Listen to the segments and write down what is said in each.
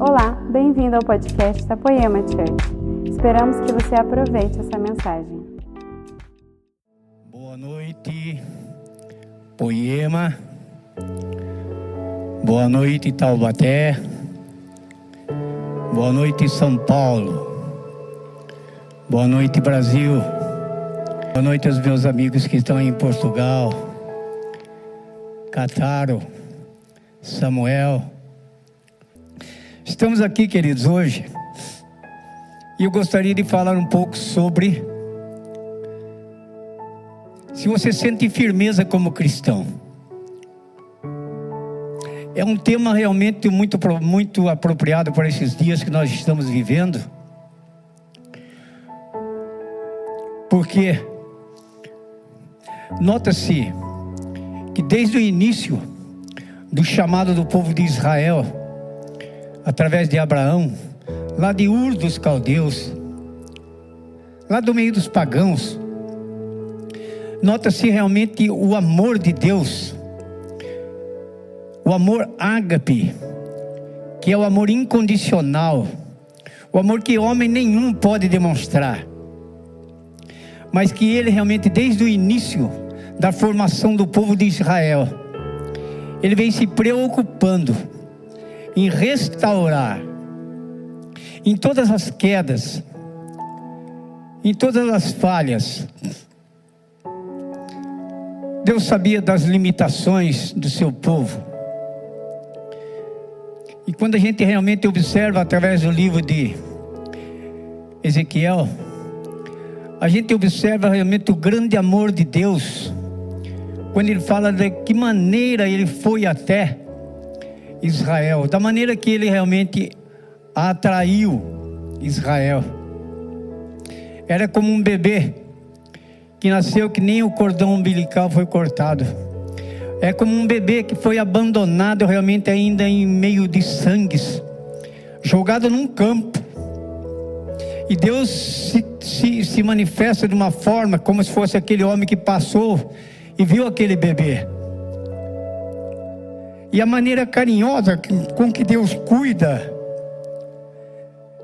Olá, bem-vindo ao podcast da Poema Church. Esperamos que você aproveite essa mensagem. Boa noite, Poema. Boa noite, Taubaté. Boa noite, São Paulo. Boa noite, Brasil. Boa noite aos meus amigos que estão em Portugal, Cataro, Samuel. Estamos aqui, queridos, hoje. E eu gostaria de falar um pouco sobre se você sente firmeza como cristão. É um tema realmente muito, muito apropriado para esses dias que nós estamos vivendo. Porque nota-se que desde o início do chamado do povo de Israel, através de Abraão, lá de Ur dos Caldeus, lá do meio dos pagãos, nota-se realmente o amor de Deus, o amor ágape, que é o amor incondicional, o amor que homem nenhum pode demonstrar mas que ele realmente, desde o início da formação do povo de Israel, ele vem se preocupando em restaurar, em todas as quedas, em todas as falhas. Deus sabia das limitações do seu povo. E quando a gente realmente observa através do livro de Ezequiel, a gente observa realmente o grande amor de Deus, quando ele fala de que maneira ele foi até Israel, da maneira que ele realmente atraiu Israel. Era como um bebê que nasceu que nem o cordão umbilical foi cortado. É como um bebê que foi abandonado realmente ainda em meio de sangues, jogado num campo. E Deus se, se, se manifesta de uma forma como se fosse aquele homem que passou e viu aquele bebê. E a maneira carinhosa com que Deus cuida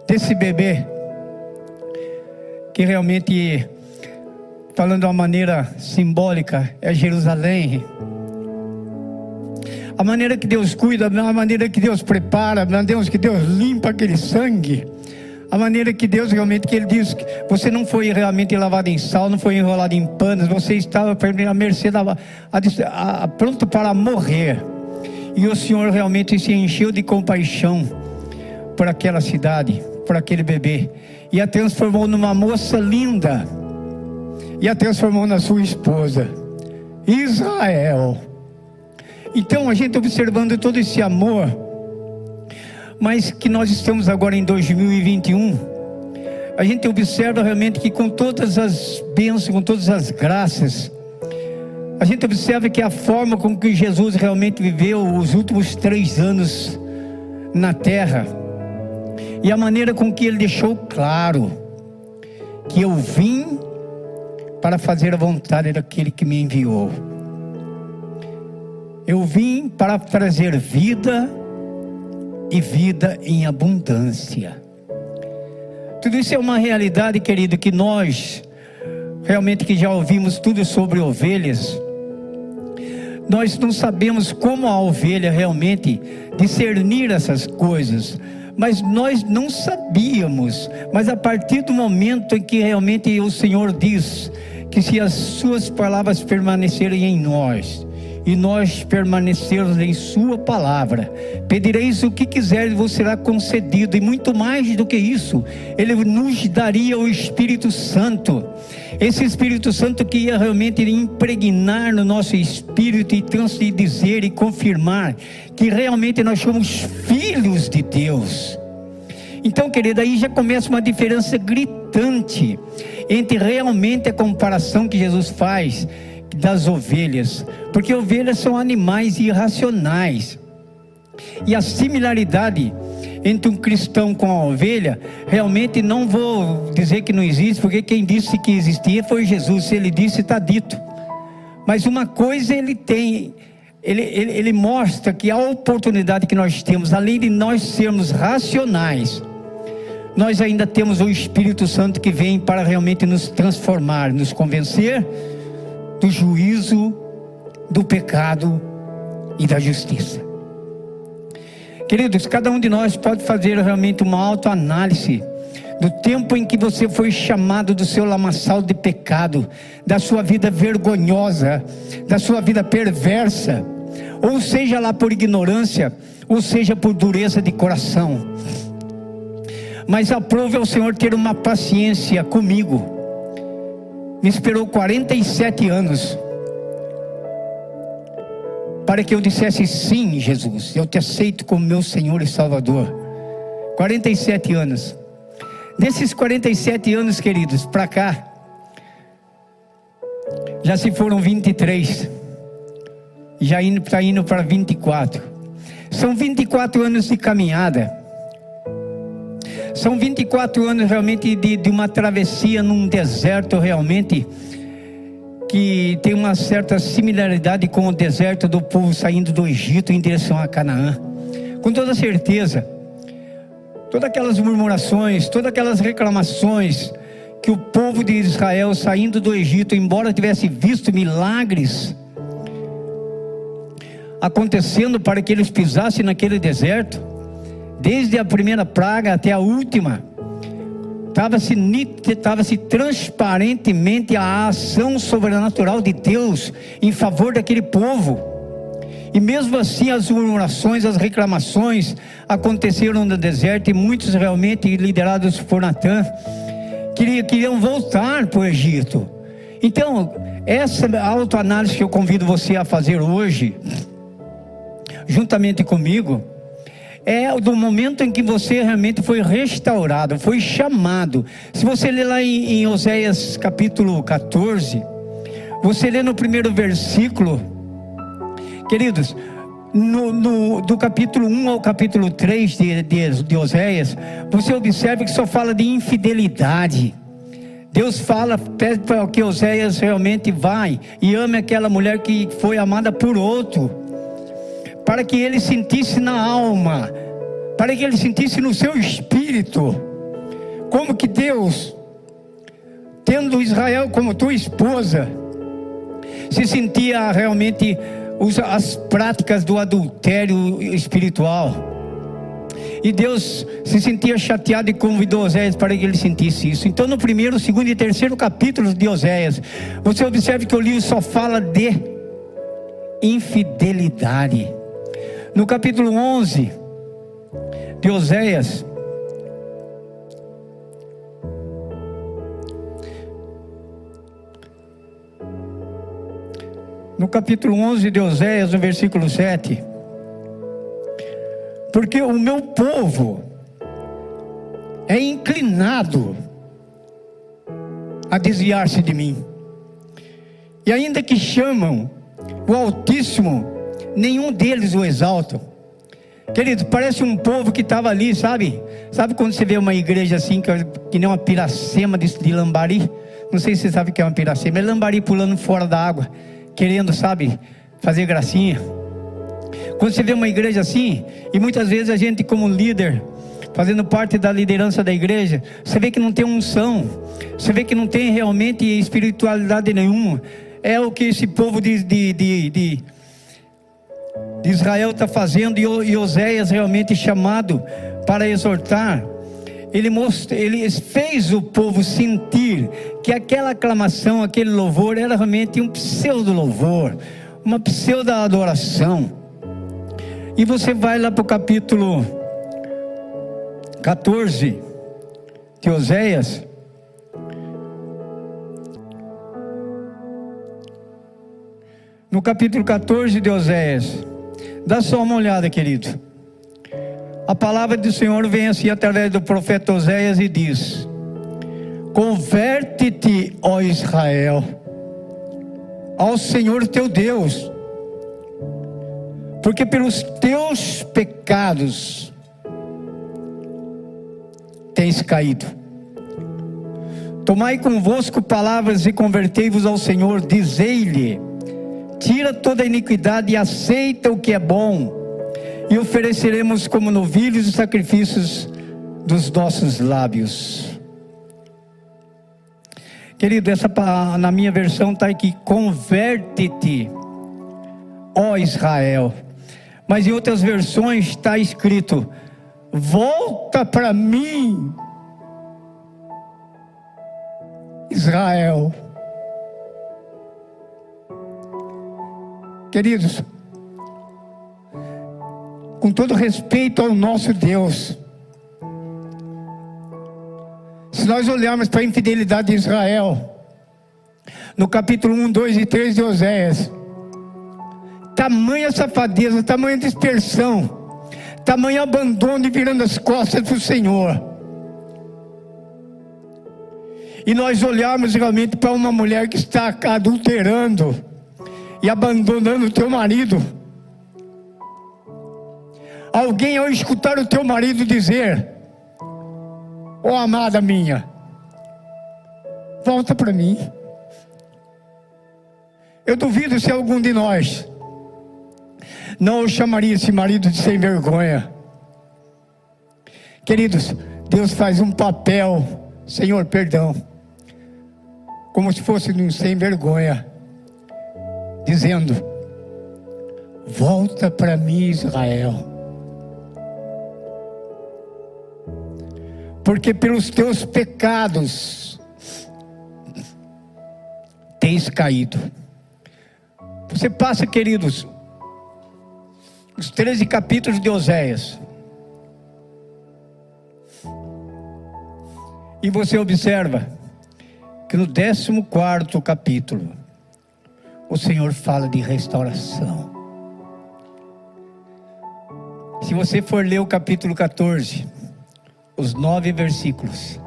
desse bebê, que realmente, falando de uma maneira simbólica, é Jerusalém. A maneira que Deus cuida, a maneira que Deus prepara, a maneira que Deus limpa aquele sangue a maneira que Deus realmente, que Ele diz que você não foi realmente lavado em sal, não foi enrolado em panos, você estava à mercê, da, a, a, pronto para morrer. E o Senhor realmente se encheu de compaixão por aquela cidade, por aquele bebê, e a transformou numa moça linda, e a transformou na sua esposa, Israel. Então a gente observando todo esse amor, mas que nós estamos agora em 2021, a gente observa realmente que com todas as bênçãos, com todas as graças, a gente observa que a forma com que Jesus realmente viveu os últimos três anos na terra, e a maneira com que ele deixou claro que eu vim para fazer a vontade daquele que me enviou. Eu vim para trazer vida e vida em abundância. Tudo isso é uma realidade, querido, que nós realmente que já ouvimos tudo sobre ovelhas, nós não sabemos como a ovelha realmente discernir essas coisas, mas nós não sabíamos. Mas a partir do momento em que realmente o Senhor diz que se as suas palavras permanecerem em nós, e nós permanecermos em Sua palavra. Pedireis o que quiser e vos será concedido, e muito mais do que isso, Ele nos daria o Espírito Santo. Esse Espírito Santo que ia realmente impregnar no nosso espírito e dizer e confirmar que realmente nós somos filhos de Deus. Então, querida, aí já começa uma diferença gritante entre realmente a comparação que Jesus faz das ovelhas, porque ovelhas são animais irracionais. E a similaridade entre um cristão com a ovelha, realmente não vou dizer que não existe, porque quem disse que existia foi Jesus. Se ele disse, está dito. Mas uma coisa ele tem ele, ele, ele mostra que a oportunidade que nós temos, além de nós sermos racionais, nós ainda temos o Espírito Santo que vem para realmente nos transformar, nos convencer do juízo, do pecado e da justiça. Queridos, cada um de nós pode fazer realmente uma autoanálise do tempo em que você foi chamado do seu lamaçal de pecado, da sua vida vergonhosa, da sua vida perversa, ou seja lá por ignorância, ou seja por dureza de coração. Mas aprove ao Senhor ter uma paciência comigo. Me esperou 47 anos para que eu dissesse sim, Jesus, eu te aceito como meu Senhor e Salvador. 47 anos. Desses 47 anos, queridos, para cá, já se foram 23, já está indo para 24. São 24 anos de caminhada. São 24 anos realmente de, de uma travessia num deserto realmente que tem uma certa similaridade com o deserto do povo saindo do Egito em direção a Canaã. Com toda certeza, todas aquelas murmurações, todas aquelas reclamações que o povo de Israel saindo do Egito, embora tivesse visto milagres acontecendo para que eles pisassem naquele deserto, desde a primeira praga até a última, estava-se estava -se transparentemente a ação sobrenatural de Deus em favor daquele povo. E mesmo assim as murmurações, as reclamações aconteceram no deserto e muitos realmente liderados por Natan queriam, queriam voltar para o Egito. Então, essa autoanálise que eu convido você a fazer hoje, juntamente comigo, é do momento em que você realmente foi restaurado, foi chamado. Se você ler lá em, em Oséias capítulo 14, você lê no primeiro versículo, Queridos, no, no, do capítulo 1 ao capítulo 3 de, de, de Oséias, você observa que só fala de infidelidade. Deus fala, pede para que Oséias realmente vai e ame aquela mulher que foi amada por outro, para que ele sentisse na alma, para que ele sentisse no seu espírito, como que Deus, tendo Israel como tua esposa, se sentia realmente as práticas do adultério espiritual. E Deus se sentia chateado e convidou Oséias para que ele sentisse isso. Então, no primeiro, segundo e terceiro capítulos de Oséias, você observa que o livro só fala de infidelidade. No capítulo 11 de Oséias, no capítulo 11 de Oséias, no versículo 7. Porque o meu povo é inclinado a desviar-se de mim. E ainda que chamam o Altíssimo, nenhum deles o exaltam. Querido, parece um povo que estava ali, sabe? Sabe quando você vê uma igreja assim, que, que nem uma piracema de, de lambari? Não sei se você sabe o que é uma piracema, é lambari pulando fora da água querendo, sabe, fazer gracinha. Quando você vê uma igreja assim, e muitas vezes a gente, como líder, fazendo parte da liderança da igreja, você vê que não tem unção, você vê que não tem realmente espiritualidade nenhuma. É o que esse povo de, de, de, de Israel está fazendo, e Oséias realmente chamado para exortar ele, ele fez o povo sentir que aquela aclamação, aquele louvor era realmente um pseudo louvor, uma pseudo adoração. E você vai lá para o capítulo 14 de Oséias. No capítulo 14 de Oséias, dá só uma olhada, querido. A palavra do Senhor vem assim através do profeta Oséias e diz: Converte-te, ó Israel, ao Senhor teu Deus, porque pelos teus pecados tens caído. Tomai convosco palavras e convertei-vos ao Senhor, dizei-lhe: tira toda iniquidade e aceita o que é bom, e ofereceremos como novilhos os sacrifícios dos nossos lábios. Querido, essa na minha versão está aqui: converte-te, ó Israel. Mas em outras versões está escrito: volta para mim, Israel. Queridos, com todo respeito ao nosso Deus, se nós olharmos para a infidelidade de Israel, no capítulo 1, 2 e 3 de Oséias, tamanha safadeza, tamanha dispersão, tamanho abandono e virando as costas para o Senhor. E nós olharmos realmente para uma mulher que está adulterando e abandonando o teu marido. Alguém ao escutar o teu marido dizer: Ó oh, amada minha, volta para mim. Eu duvido se algum de nós não chamaria esse marido de sem vergonha. Queridos, Deus faz um papel, Senhor, perdão, como se fosse um sem vergonha, dizendo: Volta para mim, Israel. porque pelos teus pecados tens caído. Você passa, queridos, os 13 capítulos de Oséias. E você observa que no 14 capítulo, o Senhor fala de restauração. Se você for ler o capítulo 14, os nove versículos,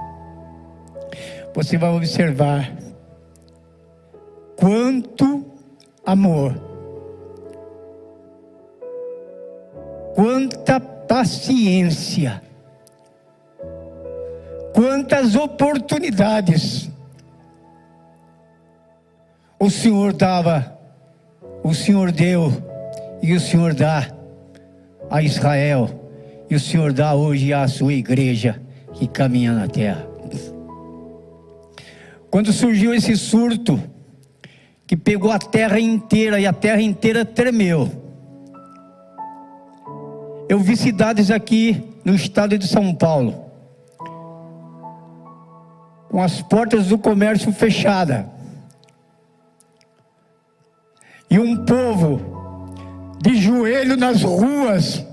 você vai observar quanto amor, quanta paciência, quantas oportunidades o Senhor dava, o Senhor deu e o Senhor dá a Israel e o Senhor dá hoje à sua igreja que caminha na terra. Quando surgiu esse surto, que pegou a terra inteira e a terra inteira tremeu. Eu vi cidades aqui no estado de São Paulo, com as portas do comércio fechadas, e um povo de joelho nas ruas,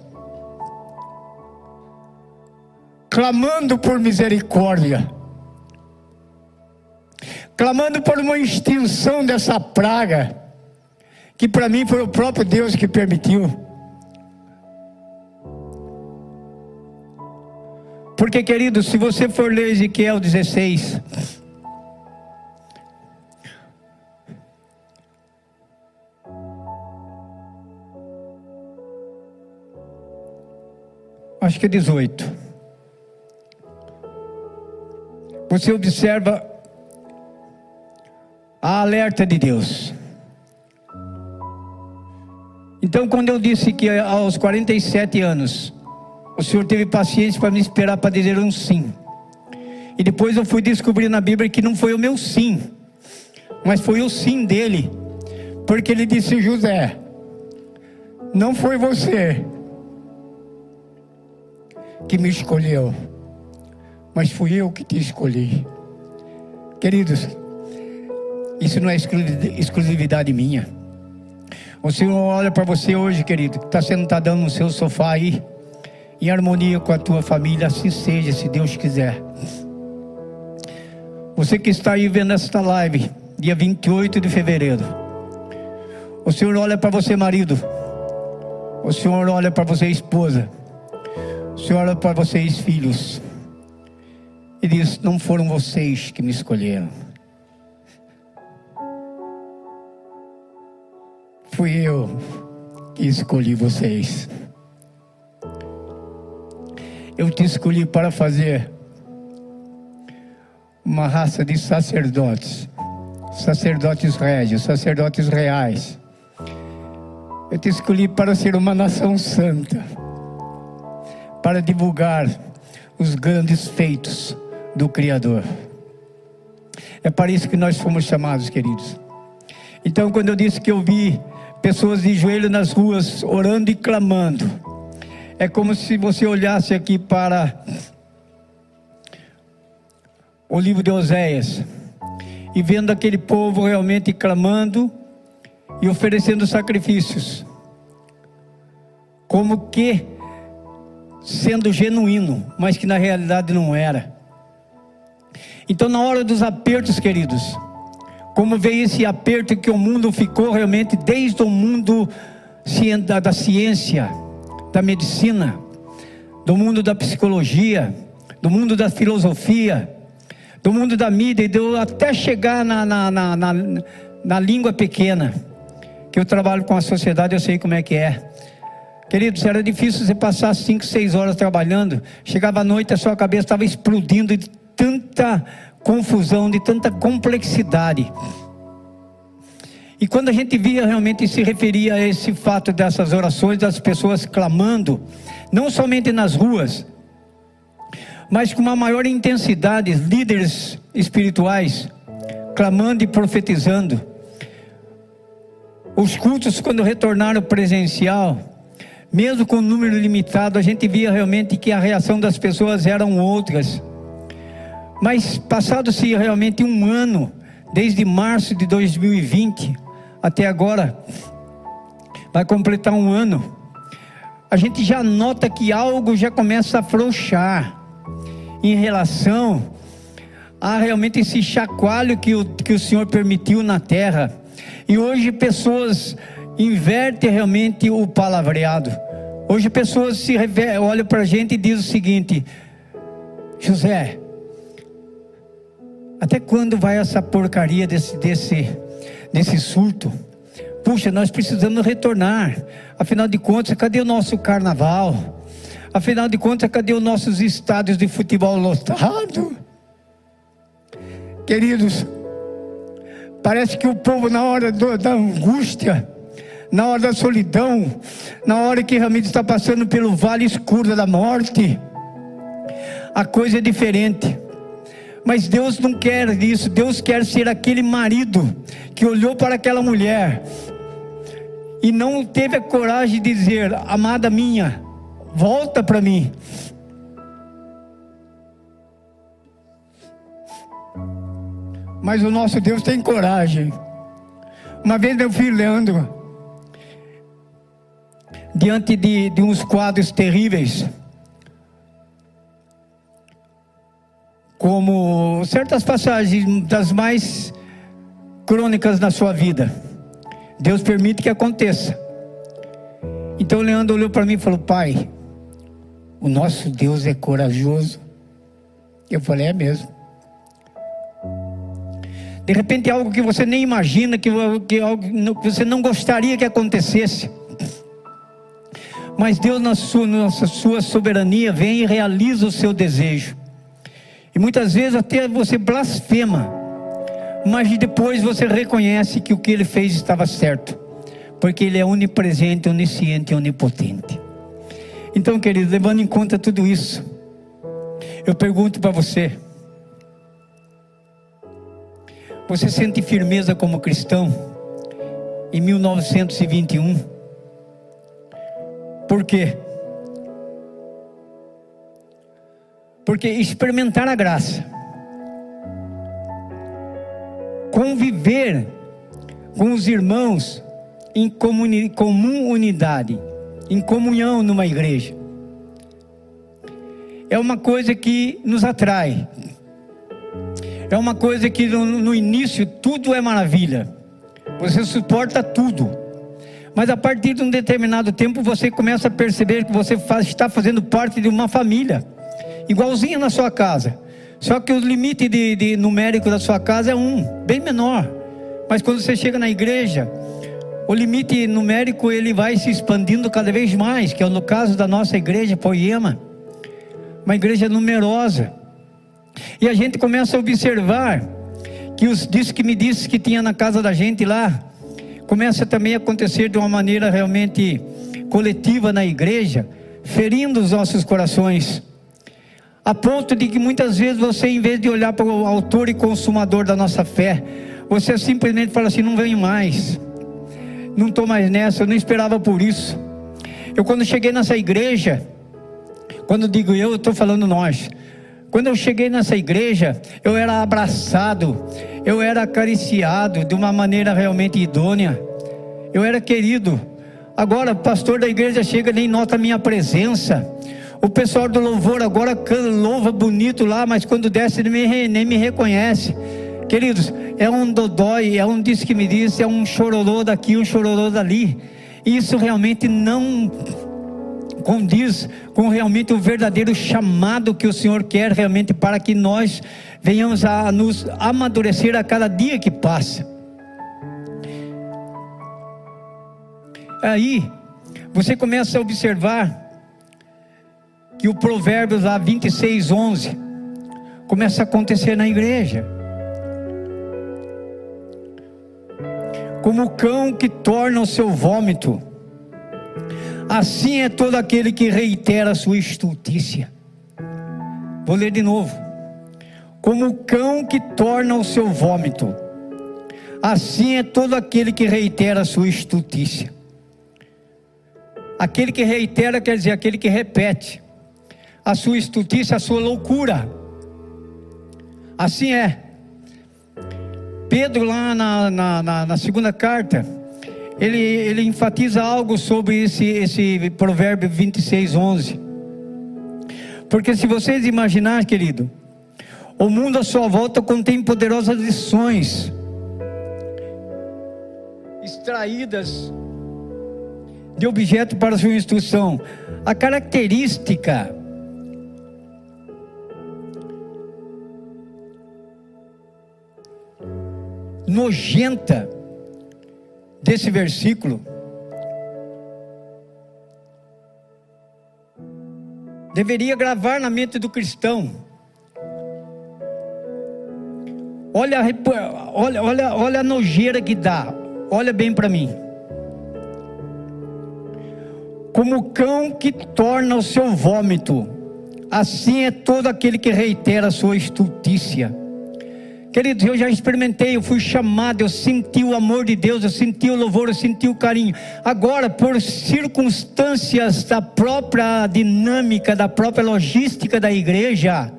clamando por misericórdia, clamando por uma extinção dessa praga, que para mim foi o próprio Deus que permitiu. Porque, querido, se você for ler Ezequiel 16, acho que é 18 você observa a alerta de Deus. Então, quando eu disse que aos 47 anos, o Senhor teve paciência para me esperar para dizer um sim. E depois eu fui descobrir na Bíblia que não foi o meu sim, mas foi o sim dele. Porque ele disse: José, não foi você que me escolheu mas fui eu que te escolhi. Queridos, isso não é exclusividade minha. O Senhor olha para você hoje, querido, que está sentadão no seu sofá aí, em harmonia com a tua família, assim seja, se Deus quiser. Você que está aí vendo esta live, dia 28 de fevereiro. O Senhor olha para você, marido. O Senhor olha para você, esposa. O Senhor olha para vocês, filhos. E diz: Não foram vocês que me escolheram. Fui eu que escolhi vocês. Eu te escolhi para fazer uma raça de sacerdotes, sacerdotes régios, sacerdotes reais, Eu te escolhi para ser uma nação santa, para divulgar os grandes feitos do Criador. É para isso que nós fomos chamados, queridos. Então, quando eu disse que eu vi pessoas de joelho nas ruas orando e clamando, é como se você olhasse aqui para o livro de Oséias e vendo aquele povo realmente clamando e oferecendo sacrifícios, como que sendo genuíno, mas que na realidade não era. Então, na hora dos apertos, queridos, como veio esse aperto que o mundo ficou realmente desde o mundo da ciência, da medicina, do mundo da psicologia, do mundo da filosofia, do mundo da mídia, e deu até chegar na, na, na, na, na língua pequena, que eu trabalho com a sociedade, eu sei como é que é. Queridos, era difícil você passar cinco, seis horas trabalhando, chegava à noite, a sua cabeça estava explodindo de tanta confusão, de tanta complexidade. E quando a gente via realmente se referia a esse fato dessas orações das pessoas clamando, não somente nas ruas, mas com uma maior intensidade, líderes espirituais clamando e profetizando. Os cultos, quando retornaram presencial, mesmo com um número limitado, a gente via realmente que a reação das pessoas eram outras. Mas passado-se realmente um ano, desde março de 2020 até agora, vai completar um ano. A gente já nota que algo já começa a afrouxar em relação a realmente esse chacoalho que o, que o Senhor permitiu na terra. E hoje pessoas invertem realmente o palavreado. Hoje pessoas se olham para a gente e dizem o seguinte: José, até quando vai essa porcaria desse, desse, desse surto? Puxa, nós precisamos retornar. Afinal de contas, cadê o nosso carnaval? Afinal de contas, cadê os nossos estádios de futebol lotados? Queridos, parece que o povo, na hora do, da angústia, na hora da solidão, na hora que realmente está passando pelo vale escuro da morte, a coisa é diferente. Mas Deus não quer isso. Deus quer ser aquele marido que olhou para aquela mulher e não teve a coragem de dizer: Amada minha, volta para mim. Mas o nosso Deus tem coragem. Uma vez meu filho Leandro, diante de, de uns quadros terríveis, como certas passagens das mais crônicas na sua vida. Deus permite que aconteça. Então Leandro olhou para mim e falou: Pai, o nosso Deus é corajoso. Eu falei: É mesmo. De repente, algo que você nem imagina, que, que, algo que você não gostaria que acontecesse. Mas Deus, na sua, na sua soberania, vem e realiza o seu desejo. E muitas vezes até você blasfema, mas depois você reconhece que o que ele fez estava certo, porque ele é onipresente, onisciente e onipotente. Então, querido, levando em conta tudo isso, eu pergunto para você: você sente firmeza como cristão em 1921? Por quê? Porque experimentar a graça, conviver com os irmãos em comum unidade, em comunhão numa igreja, é uma coisa que nos atrai. É uma coisa que no, no início tudo é maravilha. Você suporta tudo. Mas a partir de um determinado tempo você começa a perceber que você faz, está fazendo parte de uma família igualzinho na sua casa. Só que o limite de, de numérico da sua casa é um, bem menor. Mas quando você chega na igreja, o limite numérico ele vai se expandindo cada vez mais, que é no caso da nossa igreja Poema, uma igreja numerosa. E a gente começa a observar que os disso que me disse que tinha na casa da gente lá, começa também a acontecer de uma maneira realmente coletiva na igreja, ferindo os nossos corações. A ponto de que muitas vezes você, em vez de olhar para o autor e consumador da nossa fé, você simplesmente fala assim: não venho mais, não estou mais nessa, eu não esperava por isso. Eu, quando cheguei nessa igreja, quando digo eu, estou falando nós. Quando eu cheguei nessa igreja, eu era abraçado, eu era acariciado de uma maneira realmente idônea, eu era querido. Agora, o pastor da igreja chega nem nota a minha presença. O pessoal do louvor agora louva bonito lá, mas quando desce nem, nem me reconhece. Queridos, é um dodói, é um disse que me disse, é um chororô daqui, um chororô dali. Isso realmente não condiz com realmente o verdadeiro chamado que o Senhor quer realmente para que nós venhamos a nos amadurecer a cada dia que passa. Aí, você começa a observar que o Provérbios lá 26, 11 começa a acontecer na igreja. Como o cão que torna o seu vômito Assim é todo aquele que reitera a sua estultícia. Vou ler de novo. Como o cão que torna o seu vômito, assim é todo aquele que reitera a sua estultícia. Aquele que reitera quer dizer aquele que repete a sua estultícia, a sua loucura. Assim é. Pedro, lá na, na, na, na segunda carta, ele, ele enfatiza algo sobre esse, esse provérbio 26, 11. Porque se vocês imaginar, querido, o mundo à sua volta contém poderosas lições extraídas de objeto para sua instrução. A característica nojenta desse versículo deveria gravar na mente do cristão. Olha, olha, olha, olha a nojeira que dá. Olha bem para mim. Como o cão que torna o seu vômito, assim é todo aquele que reitera a sua estultícia. Queridos, eu já experimentei, eu fui chamado, eu senti o amor de Deus, eu senti o louvor, eu senti o carinho. Agora, por circunstâncias da própria dinâmica, da própria logística da igreja,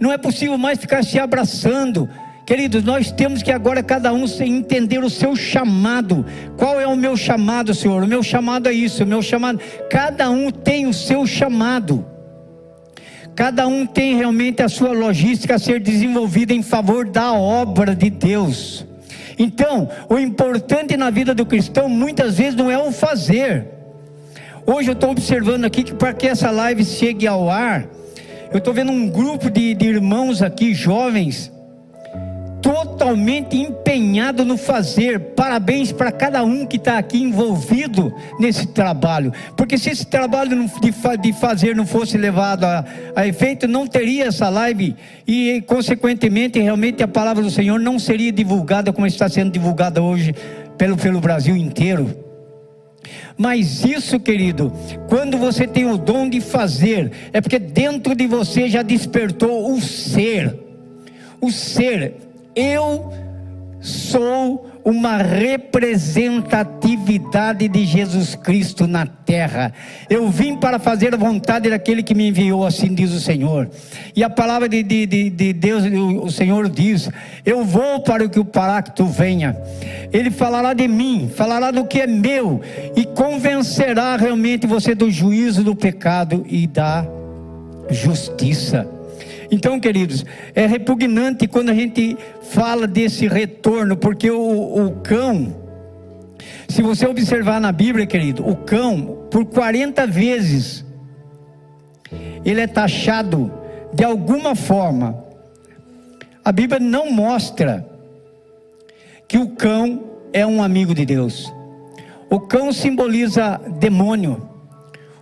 não é possível mais ficar se abraçando. Queridos, nós temos que agora cada um entender o seu chamado. Qual é o meu chamado, Senhor? O meu chamado é isso, o meu chamado. Cada um tem o seu chamado. Cada um tem realmente a sua logística a ser desenvolvida em favor da obra de Deus. Então, o importante na vida do cristão muitas vezes não é o fazer. Hoje eu estou observando aqui que para que essa live chegue ao ar, eu estou vendo um grupo de, de irmãos aqui, jovens, totalmente empenhado no fazer. Parabéns para cada um que está aqui envolvido nesse trabalho, porque se esse trabalho de, fazer não fosse levado a, a efeito, não teria essa live e, consequentemente, realmente a palavra do Senhor não seria divulgada como está sendo divulgada hoje pelo, pelo Brasil inteiro. Mas isso, querido, quando você tem o dom de fazer, é porque dentro de você já despertou o ser. O ser eu sou uma representatividade de Jesus Cristo na terra. Eu vim para fazer a vontade daquele que me enviou, assim diz o Senhor. E a palavra de, de, de, de Deus, o, Senhor diz: Eu vou para que o Paracto venha. Ele falará de mim, falará do que é meu, e convencerá realmente você do juízo do pecado e da justiça. Então, queridos, é repugnante quando a gente fala desse retorno, porque o, o cão, se você observar na Bíblia, querido, o cão, por 40 vezes, ele é taxado de alguma forma. A Bíblia não mostra que o cão é um amigo de Deus. O cão simboliza demônio.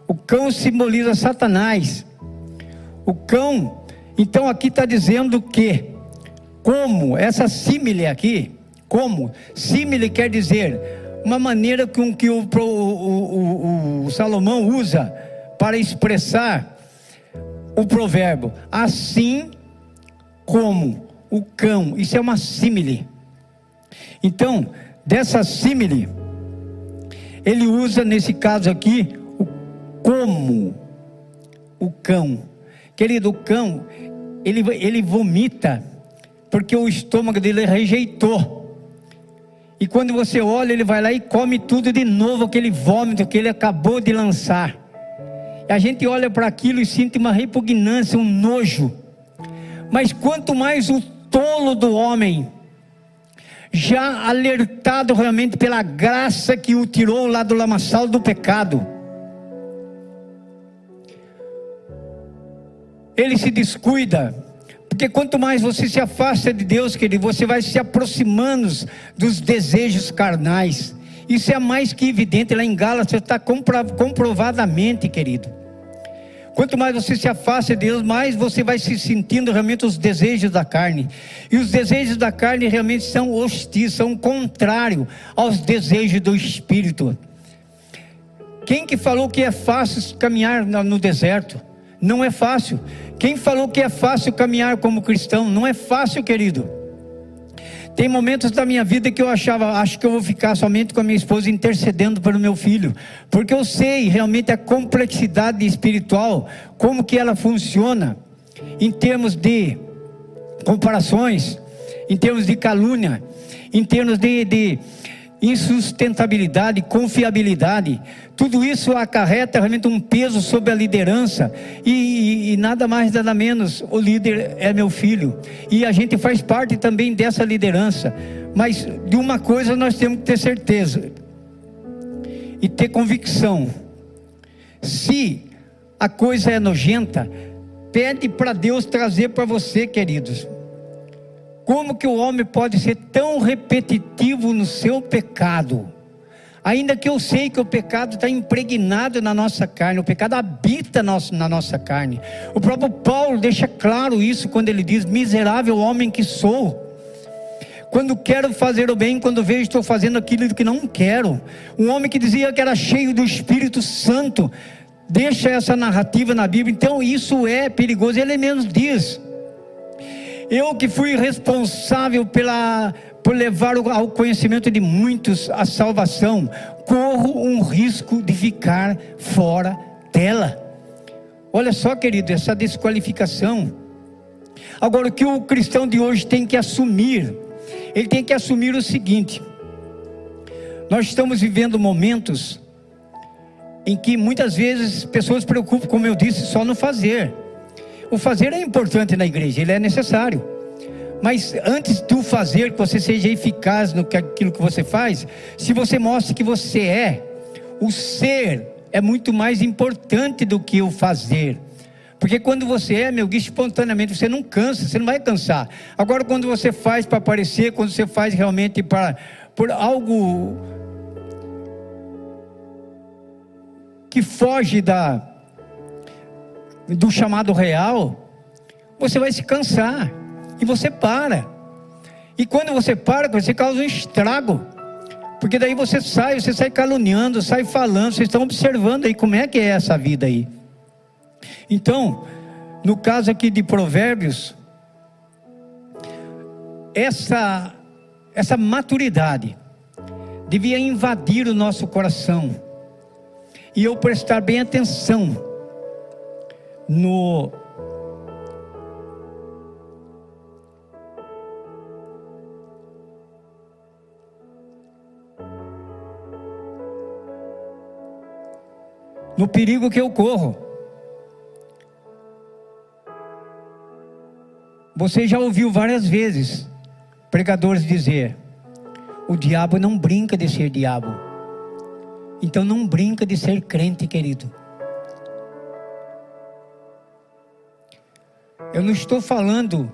O cão simboliza Satanás. O cão então aqui está dizendo que, como essa símile aqui, Como? Símile quer dizer uma maneira com que o, o, o, o Salomão usa para expressar o provérbio. Assim como o cão. Isso é uma símile. Então, dessa símile, ele usa nesse caso aqui o como o cão. Querido, o cão, ele, ele vomita porque o estômago dele rejeitou. E quando você olha, ele vai lá e come tudo de novo, aquele vômito que ele acabou de lançar. E a gente olha para aquilo e sente uma repugnância, um nojo. Mas quanto mais o tolo do homem, já alertado realmente pela graça que o tirou lá do lamaçal do pecado, ele se descuida, porque quanto mais você se afasta de Deus, querido, você vai se aproximando dos desejos carnais. Isso é mais que evidente lá em Gálatas, está comprovadamente, querido. Quanto mais você se afasta de Deus, mais você vai se sentindo realmente os desejos da carne. E os desejos da carne realmente são hostis, são contrários aos desejos do Espírito. Quem que falou que é fácil caminhar no deserto? Não é fácil. Quem falou que é fácil caminhar como cristão? Não é fácil, querido. Tem momentos da minha vida que eu achava, acho que eu vou ficar somente com a minha esposa intercedendo pelo meu filho, porque eu sei realmente a complexidade espiritual, como que ela funciona em termos de comparações, em termos de calúnia, em termos de, de insustentabilidade, confiabilidade. Tudo isso acarreta realmente um peso sobre a liderança e, e, e, nada mais nada menos o líder é meu filho e a gente faz parte também dessa liderança. Mas de uma coisa nós temos que ter certeza e ter convicção. Se a coisa é nojenta, pede para Deus trazer para você, queridos como que o homem pode ser tão repetitivo no seu pecado? Ainda que eu sei que o pecado está impregnado na nossa carne, o pecado habita na nossa carne. O próprio Paulo deixa claro isso quando ele diz: Miserável homem que sou. Quando quero fazer o bem, quando vejo estou fazendo aquilo que não quero. Um homem que dizia que era cheio do Espírito Santo, deixa essa narrativa na Bíblia. Então isso é perigoso. Ele mesmo diz: eu que fui responsável pela, por levar ao conhecimento de muitos a salvação, corro um risco de ficar fora dela. Olha só, querido, essa desqualificação. Agora, o que o cristão de hoje tem que assumir? Ele tem que assumir o seguinte: nós estamos vivendo momentos em que muitas vezes pessoas preocupam, como eu disse, só no fazer. O fazer é importante na igreja, ele é necessário. Mas antes do fazer, que você seja eficaz no que aquilo que você faz, se você mostra que você é, o ser é muito mais importante do que o fazer. Porque quando você é, meu guia, espontaneamente, você não cansa, você não vai cansar. Agora, quando você faz para aparecer, quando você faz realmente para por algo que foge da do chamado real, você vai se cansar e você para. E quando você para, você causa um estrago. Porque daí você sai, você sai caluniando, sai falando, vocês estão observando aí como é que é essa vida aí. Então, no caso aqui de Provérbios, essa essa maturidade devia invadir o nosso coração. E eu prestar bem atenção no no perigo que eu corro. Você já ouviu várias vezes pregadores dizer: o diabo não brinca de ser diabo. Então não brinca de ser crente, querido. Eu não estou falando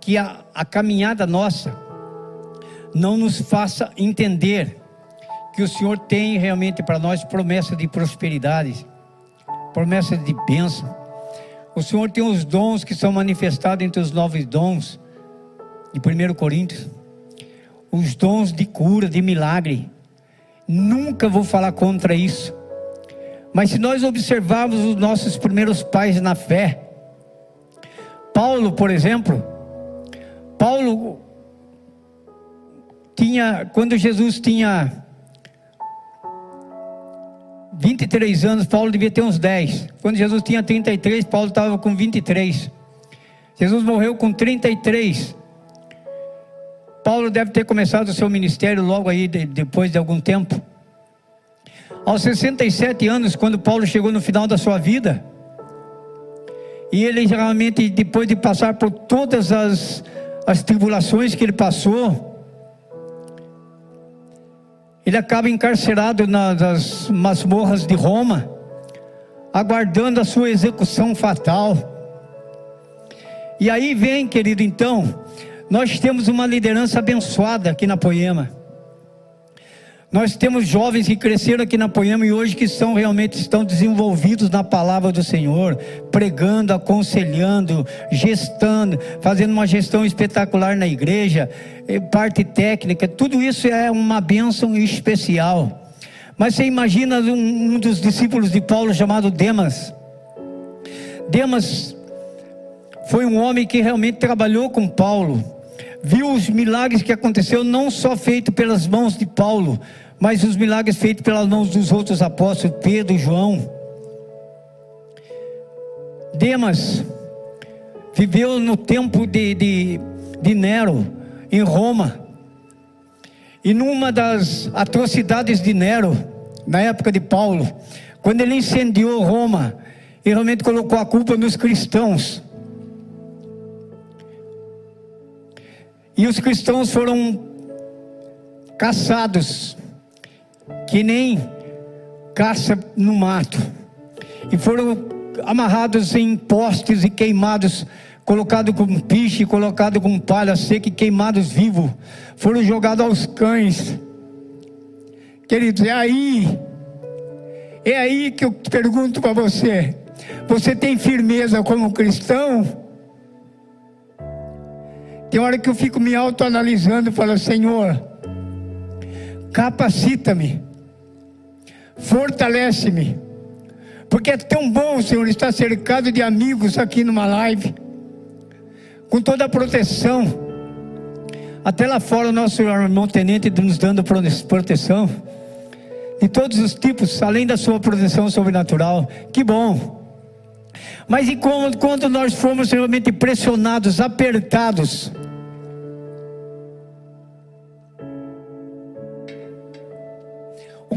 que a, a caminhada nossa não nos faça entender que o Senhor tem realmente para nós promessa de prosperidade, promessa de bênção. O Senhor tem os dons que são manifestados entre os nove dons de 1 Coríntios. os dons de cura, de milagre. Nunca vou falar contra isso. Mas se nós observarmos os nossos primeiros pais na fé, Paulo, por exemplo, Paulo tinha, quando Jesus tinha 23 anos, Paulo devia ter uns 10. Quando Jesus tinha 33, Paulo estava com 23. Jesus morreu com 33. Paulo deve ter começado o seu ministério logo aí, de, depois de algum tempo. Aos 67 anos, quando Paulo chegou no final da sua vida, e ele realmente, depois de passar por todas as, as tribulações que ele passou, ele acaba encarcerado nas masmorras de Roma, aguardando a sua execução fatal. E aí vem, querido, então, nós temos uma liderança abençoada aqui na Poema. Nós temos jovens que cresceram aqui na Poema e hoje que são realmente estão desenvolvidos na palavra do Senhor, pregando, aconselhando, gestando, fazendo uma gestão espetacular na igreja, eh, parte técnica, tudo isso é uma bênção especial. Mas você imagina um, um dos discípulos de Paulo chamado Demas. Demas foi um homem que realmente trabalhou com Paulo, viu os milagres que aconteceu não só feito pelas mãos de Paulo, mas os milagres feitos pelas mãos dos outros apóstolos, Pedro e João. Demas viveu no tempo de, de, de Nero, em Roma. E numa das atrocidades de Nero, na época de Paulo, quando ele incendiou Roma, ele realmente colocou a culpa nos cristãos. E os cristãos foram caçados que nem caça no mato, e foram amarrados em postes e queimados, colocados com piche, colocados com palha seca e queimados vivos, foram jogados aos cães. Queridos, é aí, é aí que eu pergunto para você: você tem firmeza como cristão? Tem hora que eu fico me autoanalisando e falo, Senhor, capacita-me fortalece-me. Porque é tão bom, Senhor, estar cercado de amigos aqui numa live, com toda a proteção. Até lá fora, o nosso irmão tenente nos dando proteção, de todos os tipos, além da sua proteção sobrenatural. Que bom. Mas e quando, quando nós fomos realmente pressionados, apertados,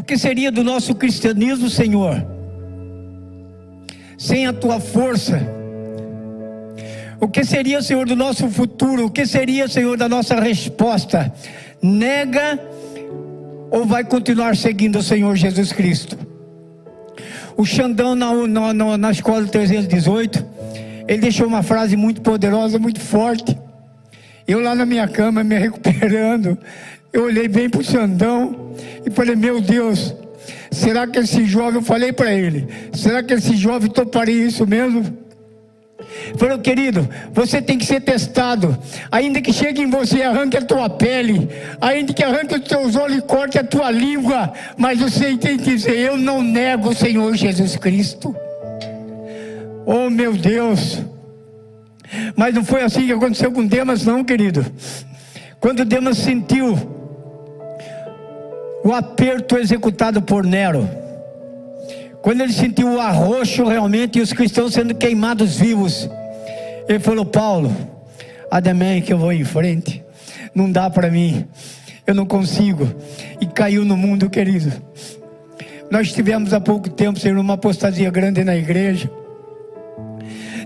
que seria do nosso cristianismo, Senhor? Sem a tua força. O que seria, Senhor, do nosso futuro? O que seria, Senhor, da nossa resposta? Nega ou vai continuar seguindo o Senhor Jesus Cristo? O Xandão na, na, na escola 318, ele deixou uma frase muito poderosa, muito forte. Eu lá na minha cama me recuperando, eu olhei bem para o Xandão e falei: Meu Deus, será que esse jovem, eu falei para ele, será que esse jovem toparia isso mesmo? Falou, querido, você tem que ser testado. Ainda que chegue em você arranque a tua pele, ainda que arranque os teus olhos e corte a tua língua, mas você tem que dizer: Eu não nego o Senhor Jesus Cristo. Oh meu Deus! Mas não foi assim que aconteceu com Demas, não, querido. Quando Demas sentiu o aperto executado por Nero. Quando ele sentiu o arroxo realmente e os cristãos sendo queimados vivos, ele falou: Paulo, ademém que eu vou em frente, não dá para mim, eu não consigo. E caiu no mundo, querido. Nós tivemos há pouco tempo, Senhor, uma apostasia grande na igreja.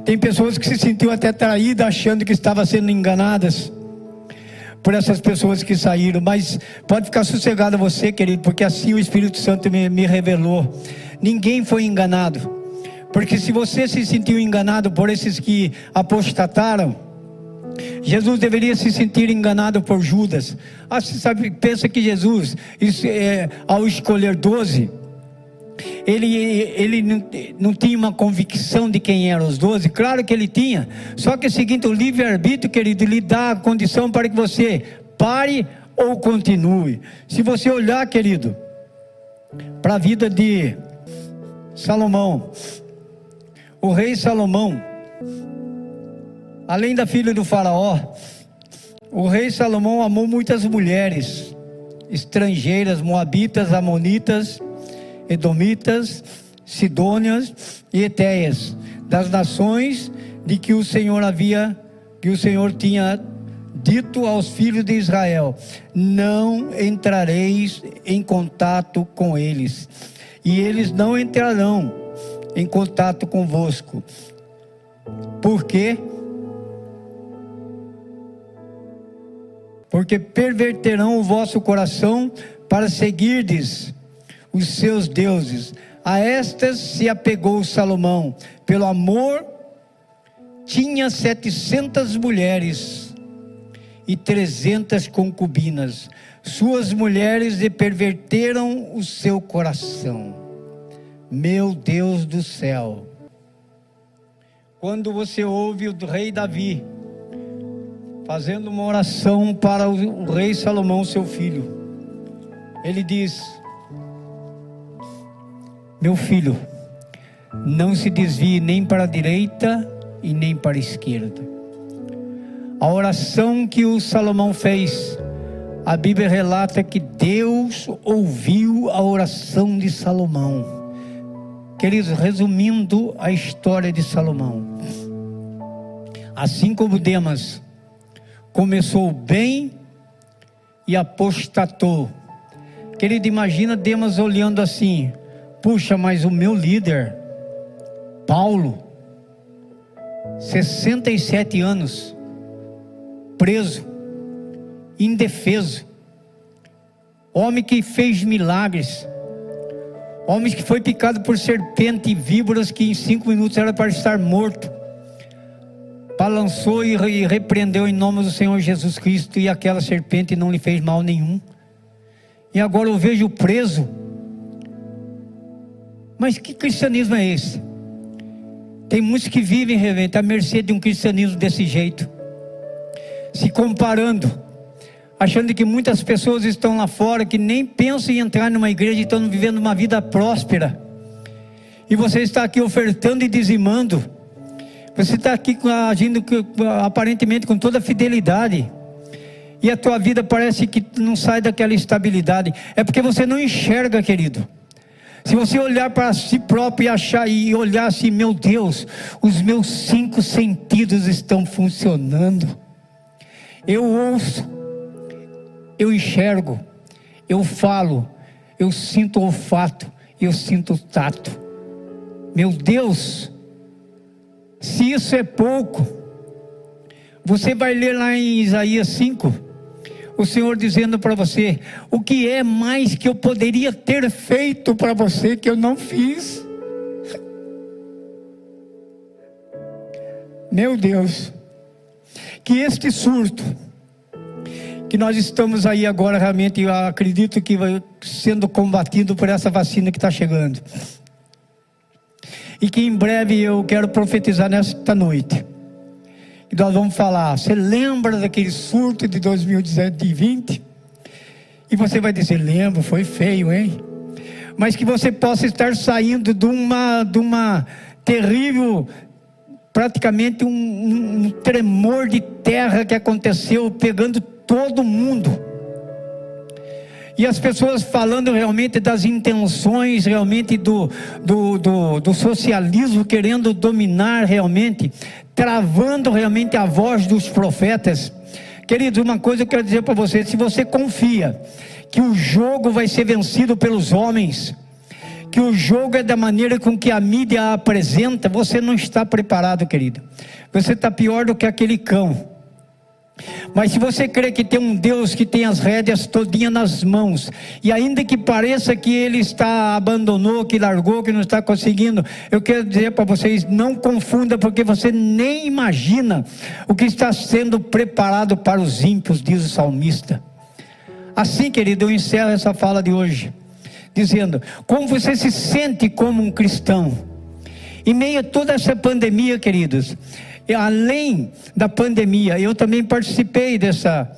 Tem pessoas que se sentiu até traídas, achando que estavam sendo enganadas por essas pessoas que saíram, mas pode ficar sossegado você, querido, porque assim o Espírito Santo me, me revelou. Ninguém foi enganado, porque se você se sentiu enganado por esses que apostataram, Jesus deveria se sentir enganado por Judas. Ah, você sabe, pensa que Jesus, isso, é, ao escolher doze, ele, ele não, não, tinha uma convicção de quem eram os doze, claro que ele tinha, só que é o seguinte: o livre-arbítrio, querido, lhe dá a condição para que você pare ou continue. Se você olhar, querido, para a vida de Salomão, o rei Salomão, além da filha do Faraó, o rei Salomão amou muitas mulheres estrangeiras, moabitas, amonitas, edomitas, sidônias e etéias, das nações de que o Senhor havia, que o Senhor tinha dito aos filhos de Israel: Não entrareis em contato com eles, e eles não entrarão em contato convosco. Por quê? Porque perverterão o vosso coração para seguirdes os seus deuses. A estas se apegou Salomão, pelo amor tinha setecentas mulheres e trezentas concubinas. Suas mulheres lhe perverteram o seu coração. Meu Deus do céu. Quando você ouve o rei Davi fazendo uma oração para o rei Salomão, seu filho, ele diz: Meu filho, não se desvie nem para a direita e nem para a esquerda a oração que o Salomão fez, a Bíblia relata que Deus ouviu a oração de Salomão. Queridos, resumindo a história de Salomão, assim como Demas começou bem e apostatou. Querido, imagina Demas olhando assim: puxa, mas o meu líder, Paulo, 67 anos, preso, indefeso, homem que fez milagres, homem que foi picado por serpente e víboras que em cinco minutos era para estar morto, balançou e repreendeu em nome do Senhor Jesus Cristo e aquela serpente não lhe fez mal nenhum. E agora eu vejo preso. Mas que cristianismo é esse? Tem muitos que vivem, revente, à mercê de um cristianismo desse jeito se comparando, achando que muitas pessoas estão lá fora que nem pensam em entrar numa igreja e estão vivendo uma vida próspera. E você está aqui ofertando e dizimando. Você está aqui agindo aparentemente com toda fidelidade. E a tua vida parece que não sai daquela estabilidade. É porque você não enxerga, querido. Se você olhar para si próprio e achar e olhar assim, meu Deus, os meus cinco sentidos estão funcionando. Eu ouço, eu enxergo, eu falo, eu sinto olfato, eu sinto tato. Meu Deus, se isso é pouco, você vai ler lá em Isaías 5, o Senhor dizendo para você: o que é mais que eu poderia ter feito para você que eu não fiz? Meu Deus que este surto que nós estamos aí agora realmente, eu acredito que vai sendo combatido por essa vacina que está chegando. E que em breve eu quero profetizar nesta noite. E nós vamos falar, você lembra daquele surto de 2020? E você vai dizer, lembro, foi feio, hein? Mas que você possa estar saindo de uma, de uma terrível praticamente um, um, tremor de terra que aconteceu, pegando todo mundo. E as pessoas falando realmente das intenções, realmente do, do, do, do socialismo, querendo dominar realmente, travando realmente a voz dos profetas. Queridos, uma coisa eu quero dizer para você: se você confia que o jogo vai ser vencido pelos homens, que o jogo é da maneira com que a mídia apresenta, você não está preparado, querido. Você está pior do que aquele cão. Mas se você crê que tem um Deus que tem as rédeas todinha nas mãos, e ainda que pareça que ele está abandonou, que largou, que não está conseguindo, eu quero dizer para vocês, não confunda, porque você nem imagina o que está sendo preparado para os ímpios, diz o salmista. Assim, querido, eu encerro essa fala de hoje dizendo: como você se sente como um cristão? Em meio a toda essa pandemia, queridos, além da pandemia, eu também participei dessa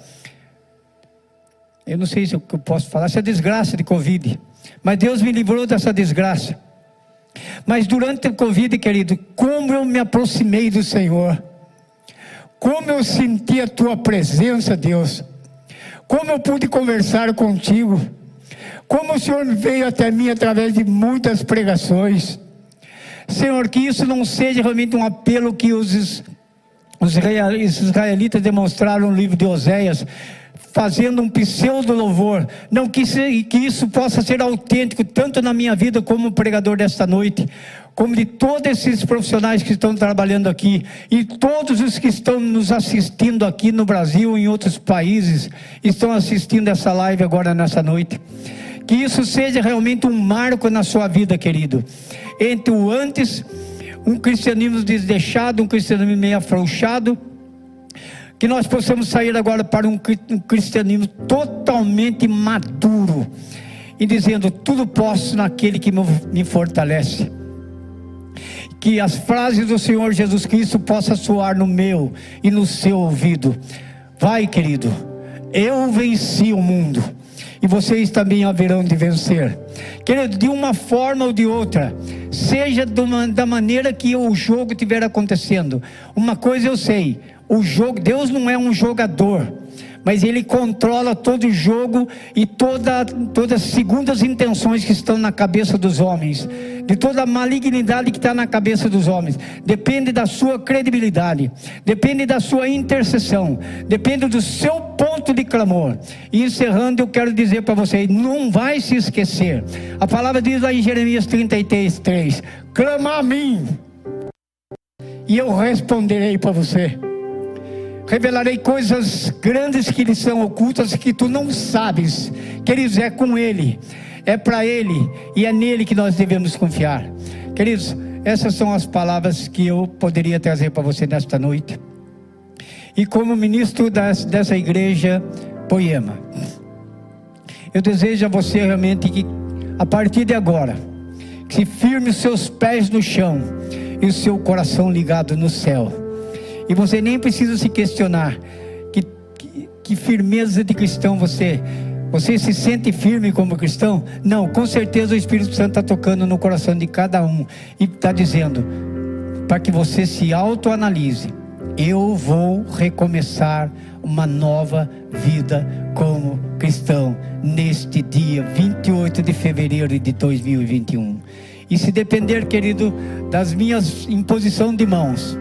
eu não sei se eu posso falar, essa desgraça de Covid. Mas Deus me livrou dessa desgraça. Mas durante o Covid, querido, como eu me aproximei do Senhor. Como eu senti a tua presença, Deus. Como eu pude conversar contigo. Como o Senhor veio até mim através de muitas pregações. Senhor, que isso não seja realmente um apelo que os, os israelitas demonstraram no livro de Oséias, fazendo um pseudo louvor. Não que, que isso possa ser autêntico, tanto na minha vida como pregador desta noite, como de todos esses profissionais que estão trabalhando aqui, e todos os que estão nos assistindo aqui no Brasil e em outros países, estão assistindo essa live agora nessa noite. Que isso seja realmente um marco na sua vida, querido. Entre o antes, um cristianismo desdeixado, um cristianismo meio afrouxado, que nós possamos sair agora para um cristianismo totalmente maduro e dizendo: tudo posso naquele que me fortalece. Que as frases do Senhor Jesus Cristo possam soar no meu e no seu ouvido. Vai, querido, eu venci o mundo e vocês também haverão de vencer. Querido, de uma forma ou de outra, seja da maneira que o jogo estiver acontecendo. Uma coisa eu sei: o jogo, Deus não é um jogador, mas Ele controla todo o jogo e toda, todas as segundas intenções que estão na cabeça dos homens, de toda a malignidade que está na cabeça dos homens. Depende da sua credibilidade, depende da sua intercessão, depende do seu ponto de clamor. E encerrando, eu quero dizer para você: não vai se esquecer. A palavra diz lá em Jeremias 33, 3: clama a mim, e eu responderei para você revelarei coisas grandes que lhe são ocultas que tu não sabes. Queridos, é com Ele, é para Ele e é nele que nós devemos confiar. Queridos, essas são as palavras que eu poderia trazer para você nesta noite. E como ministro das, dessa igreja, Poema, eu desejo a você realmente que, a partir de agora, que firme os seus pés no chão e o seu coração ligado no céu e você nem precisa se questionar que, que, que firmeza de cristão você você se sente firme como cristão? Não, com certeza o Espírito Santo está tocando no coração de cada um e está dizendo para que você se autoanalise. Eu vou recomeçar uma nova vida como cristão neste dia 28 de fevereiro de 2021. E se depender, querido, das minhas imposição de mãos,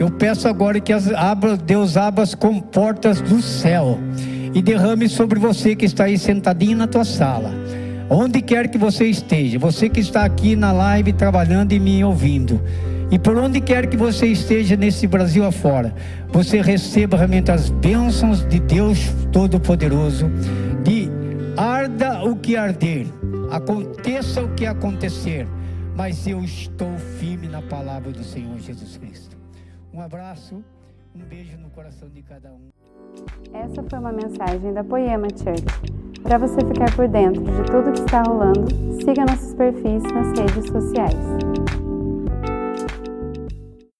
eu peço agora que abra, Deus abra as comportas do céu e derrame sobre você que está aí sentadinho na tua sala. Onde quer que você esteja, você que está aqui na live trabalhando e me ouvindo, e por onde quer que você esteja nesse Brasil afora, você receba realmente as bênçãos de Deus Todo-Poderoso, de arda o que arder, aconteça o que acontecer, mas eu estou firme na palavra do Senhor Jesus Cristo. Um abraço, um beijo no coração de cada um. Essa foi uma mensagem da Poema Church. Para você ficar por dentro de tudo que está rolando, siga nossos perfis nas redes sociais.